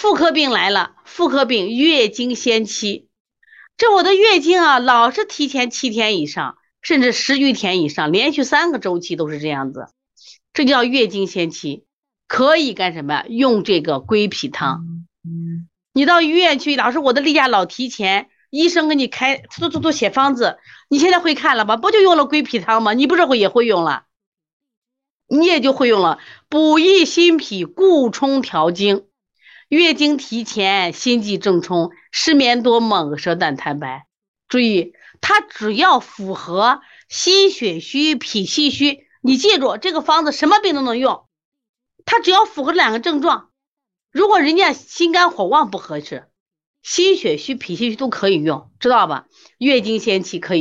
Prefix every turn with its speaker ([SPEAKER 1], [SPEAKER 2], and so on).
[SPEAKER 1] 妇科病来了，妇科病月经先期，这我的月经啊，老是提前七天以上，甚至十余天以上，连续三个周期都是这样子，这叫月经先期，可以干什么？用这个归脾汤。你到医院去，老师我的例假老提前，医生给你开，都都都写方子，你现在会看了吧？不就用了归脾汤吗？你不是会也会用了？你也就会用了，补益心脾，固冲调经。月经提前，心悸正冲，失眠多梦，舌淡苔白。注意，它只要符合心血虚、脾气虚，你记住这个方子什么病都能用。它只要符合这两个症状，如果人家心肝火旺不合适，心血虚、脾气虚都可以用，知道吧？月经先期可以。